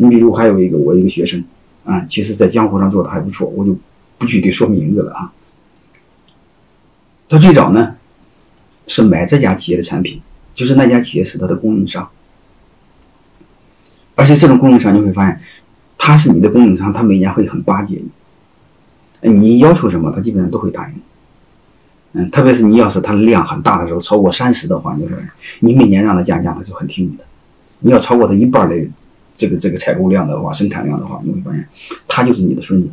你比如还有一个我一个学生，啊，其实在江湖上做的还不错，我就不具体说名字了啊。他最早呢是买这家企业的产品，就是那家企业是他的供应商，而且这种供应商你会发现，他是你的供应商，他每年会很巴结你，你要求什么，他基本上都会答应。嗯，特别是你要是他的量很大的时候，超过三十的话，你说你每年让他降价，他就很听你的。你要超过他一半的这个这个采购量的话，生产量的话，你会发现他就是你的孙子，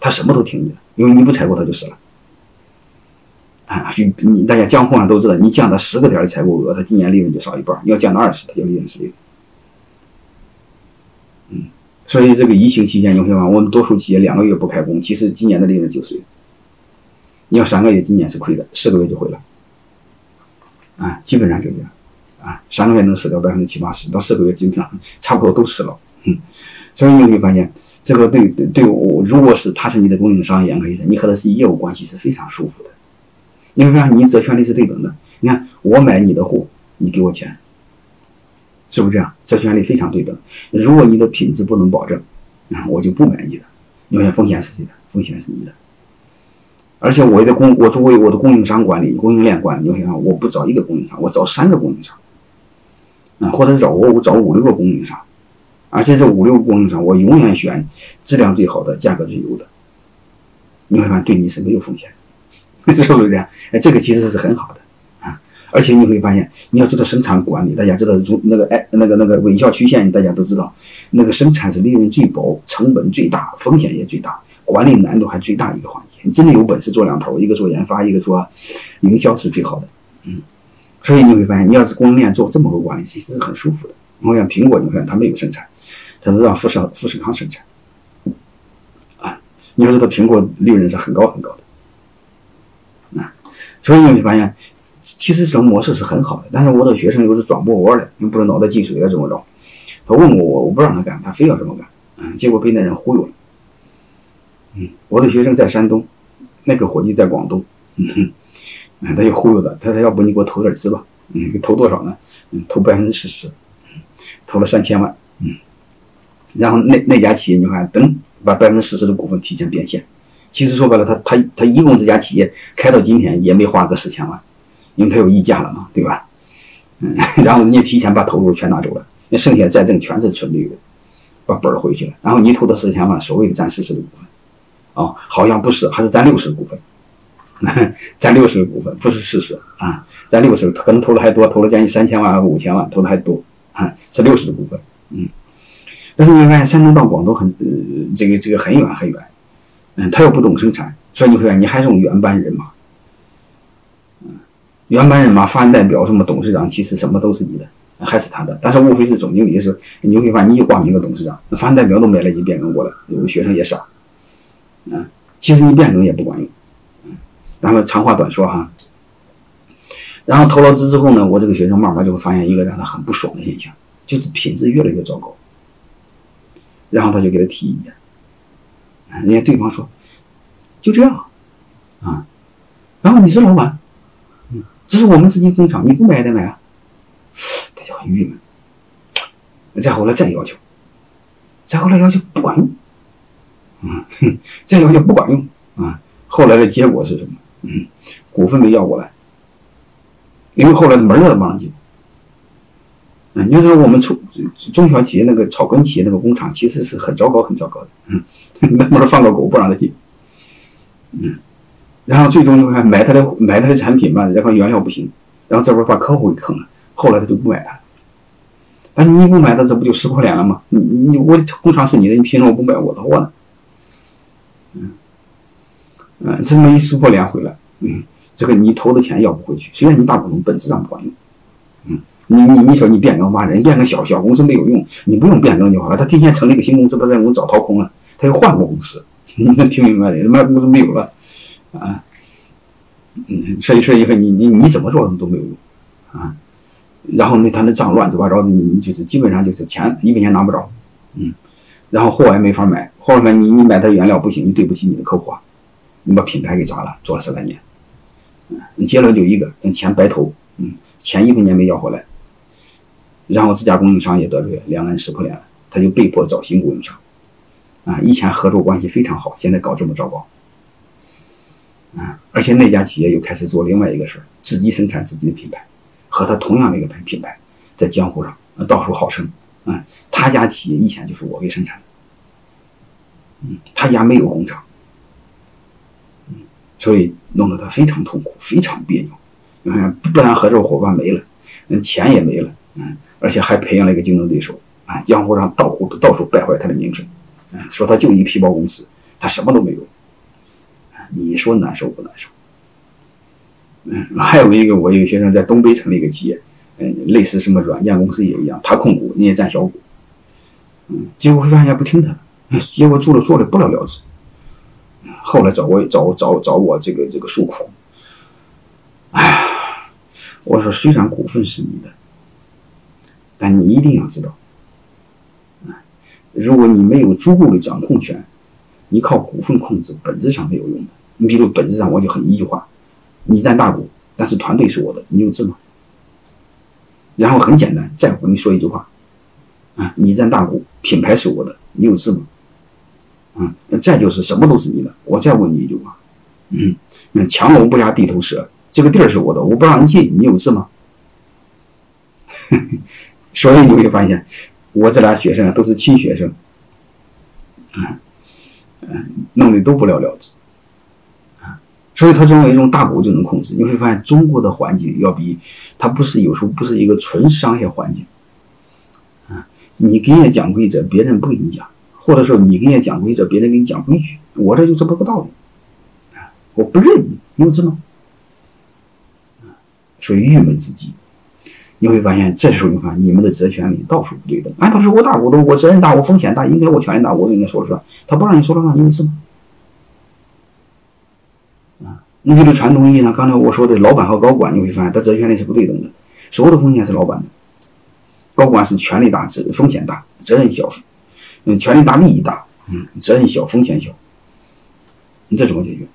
他什么都听你的，因为你不采购他就死了。啊，你大家江湖上都知道，你降他十个点的采购额，他今年利润就少一半；你要降到二十，他就利润是零。嗯，所以这个疫情期间，你会发现我们多数企业两个月不开工，其实今年的利润就是零。你要三个月，今年是亏的，四个月就回来。啊，基本上就这样。三个月能死掉百分之七八十，到四个月基本上差不多都死了。嗯，所以你会发现，这个对对对我，如果是他是你的供应商，也可以说你和他是业务关系是非常舒服的。你会发现，你责权利是对等的。你看，我买你的货，你给我钱，是不是这样？责权利非常对等。如果你的品质不能保证，啊，我就不买你的。你看，风险是谁的？风险是你的。而且我的供，我作为我的供应商管理、供应链管理，你会发现，我不找一个供应商，我找三个供应商。啊，或者找我，我找五六个供应商，而且这五六个供应商，我永远选质量最好的、价格最优的。你会发现，对你是没有风险，是不是这样？哎，这个其实是很好的啊。而且你会发现，你要知道生产管理，大家知道从那个哎那个那个微笑曲线，大家都知道，那个生产是利润最薄、成本最大、风险也最大、管理难度还最大一个环节。你真的有本事做两头，一个做研发，一个做营销是最好的。嗯。所以你会发现，你要是供应链做这么个管理，其实是很舒服的。我想苹果，你看它没有生产，它是让富士富士康生产。啊，你要知道苹果利润是很高很高的。啊，所以你会发现，其实这种模式是很好的。但是我的学生又是转不过弯来，你不是脑袋进水了怎么着？他问我，我我不让他干，他非要这么干。嗯，结果被那人忽悠了。嗯，我的学生在山东，那个伙计在广东。嗯哼。他就忽悠他，他说：“要不你给我投点资吧？嗯，投多少呢？嗯，投百分之四十，投了三千万。嗯，然后那那家企业，你看，等把百分之四十的股份提前变现。其实说白了，他他他一共这家企业开到今天也没花个四千万，因为他有溢价了嘛，对吧？嗯，然后人家提前把投入全拿走了，那剩下再挣全是纯利润，把本儿回去了。然后你投的四千万，所谓的占四十的股份，哦，好像不是，还是占六十股份。” 占六十股份不是事实啊，占六十可能投的还多，投了将近三千万还五千万，投的还多啊，是六十的股份，嗯。但是你发现山东到广东很呃这个这个很远很远，嗯，他又不懂生产，所以你会发现你还用原班人马，嗯，原班人马发言代表什么董事长其实什么都是你的，还是他的，但是无非是总经理的时候，你会发现你就挂名个董事长，那发言代表都没了你变更过来，有个学生也傻，嗯，其实你变更也不管用。然后长话短说哈，然后投了资之后呢，我这个学生慢慢就会发现一个让他很不爽的现象，就是品质越来越糟糕。然后他就给他提意见，人家对方说就这样。啊，然后你是老板，这是我们自己工厂，你不买得买啊，他就很郁闷。再后来再要求，再后来要求不管用，嗯，再要求不管用。啊，后来的结果是什么？嗯，股份没要过来，因为后来门儿都不让进。嗯，你说我们中中小企业那个草根企业那个工厂，其实是很糟糕、很糟糕的。嗯，那门儿放个狗不让他进。嗯，然后最终就看买他的买他的产品吧，然后原料不行，然后这边把客户给坑了，后来他就不买了。但是你不买，他这不就撕破脸了吗？你你我工厂是你的，你凭什么不买我的货呢？嗯。嗯，这么一撕破脸回来，嗯，这个你投的钱要不回去。虽然你大股东，本质上不管用。嗯，你你你说你变更吧，人变更小小公司没有用，你不用变更就好了。他提前成立个新公司，把这公司早掏空了，他又换个公司。你能听明白的？他妈公司没有了，啊，嗯，所以说以后你你你怎么做都没有用，啊，然后那他那账乱七八糟的，你就是基本上就是钱一分钱拿不着，嗯，然后货也没法买，货买你你买他原料不行，你对不起你的客户啊。你把品牌给砸了，做了十来年，你结论就一个，等钱白投，嗯，钱一分钱没要回来，然后这家供应商也得罪了，两个人撕破脸了，他就被迫找新供应商。啊，以前合作关系非常好，现在搞这么糟糕。啊，而且那家企业又开始做另外一个事儿，自己生产自己的品牌，和他同样的一个品品牌，在江湖上到处号称。啊，他家企业以前就是我给生产的。嗯，他家没有工厂。所以弄得他非常痛苦，非常别扭。你看，不但合作伙伴没了，嗯，钱也没了，嗯，而且还培养了一个竞争对手，啊，江湖上到处到处败坏他的名声，嗯，说他就一皮包公司，他什么都没有，你说难受不难受？嗯，还有一个，我一个学生在东北成立一个企业，嗯，类似什么软件公司也一样，他控股，你也占小股，嗯，结果发现不听他，结果做了做了不了了之，后来找我找找找我这个这个诉苦，哎。我说，虽然股份是你的，但你一定要知道，如果你没有足够的掌控权，你靠股份控制本质上没有用的。你比如本质上，我就很一句话：你占大股，但是团队是我的，你有志吗？然后很简单，再我跟你说一句话：啊，你占大股，品牌是我的，你有志吗？啊，再就是什么都是你的，我再问你一句话：嗯，那强龙不压地头蛇。这个地儿是我的，我不让你进，你有事吗？所以你会发现，我这俩学生啊都是亲学生，嗯嗯，弄得都不了了之，啊，所以他认为用大国就能控制。你会发现，中国的环境要比它不是有时候不是一个纯商业环境，啊，你给人家讲规则，别人不给你讲，或者说你给人家讲规则，别人给你讲规矩，我这就这么个道理，啊，我不认你，你有事吗？所以郁闷之极，你会发现这时候你看你们的责权利到处不对等。按道是我大股东，我责任大，我风险大，应该我权利大，我应该说了算。他不让你说了算，你有事吗？啊，你比如传统意义上刚才我说的老板和高管，你会发现他责权利是不对等的。所有的风险是老板的，高管是权力大，责风险大，责任小。嗯，权力大，利益大，嗯，责任小，风险小。你这怎么解决？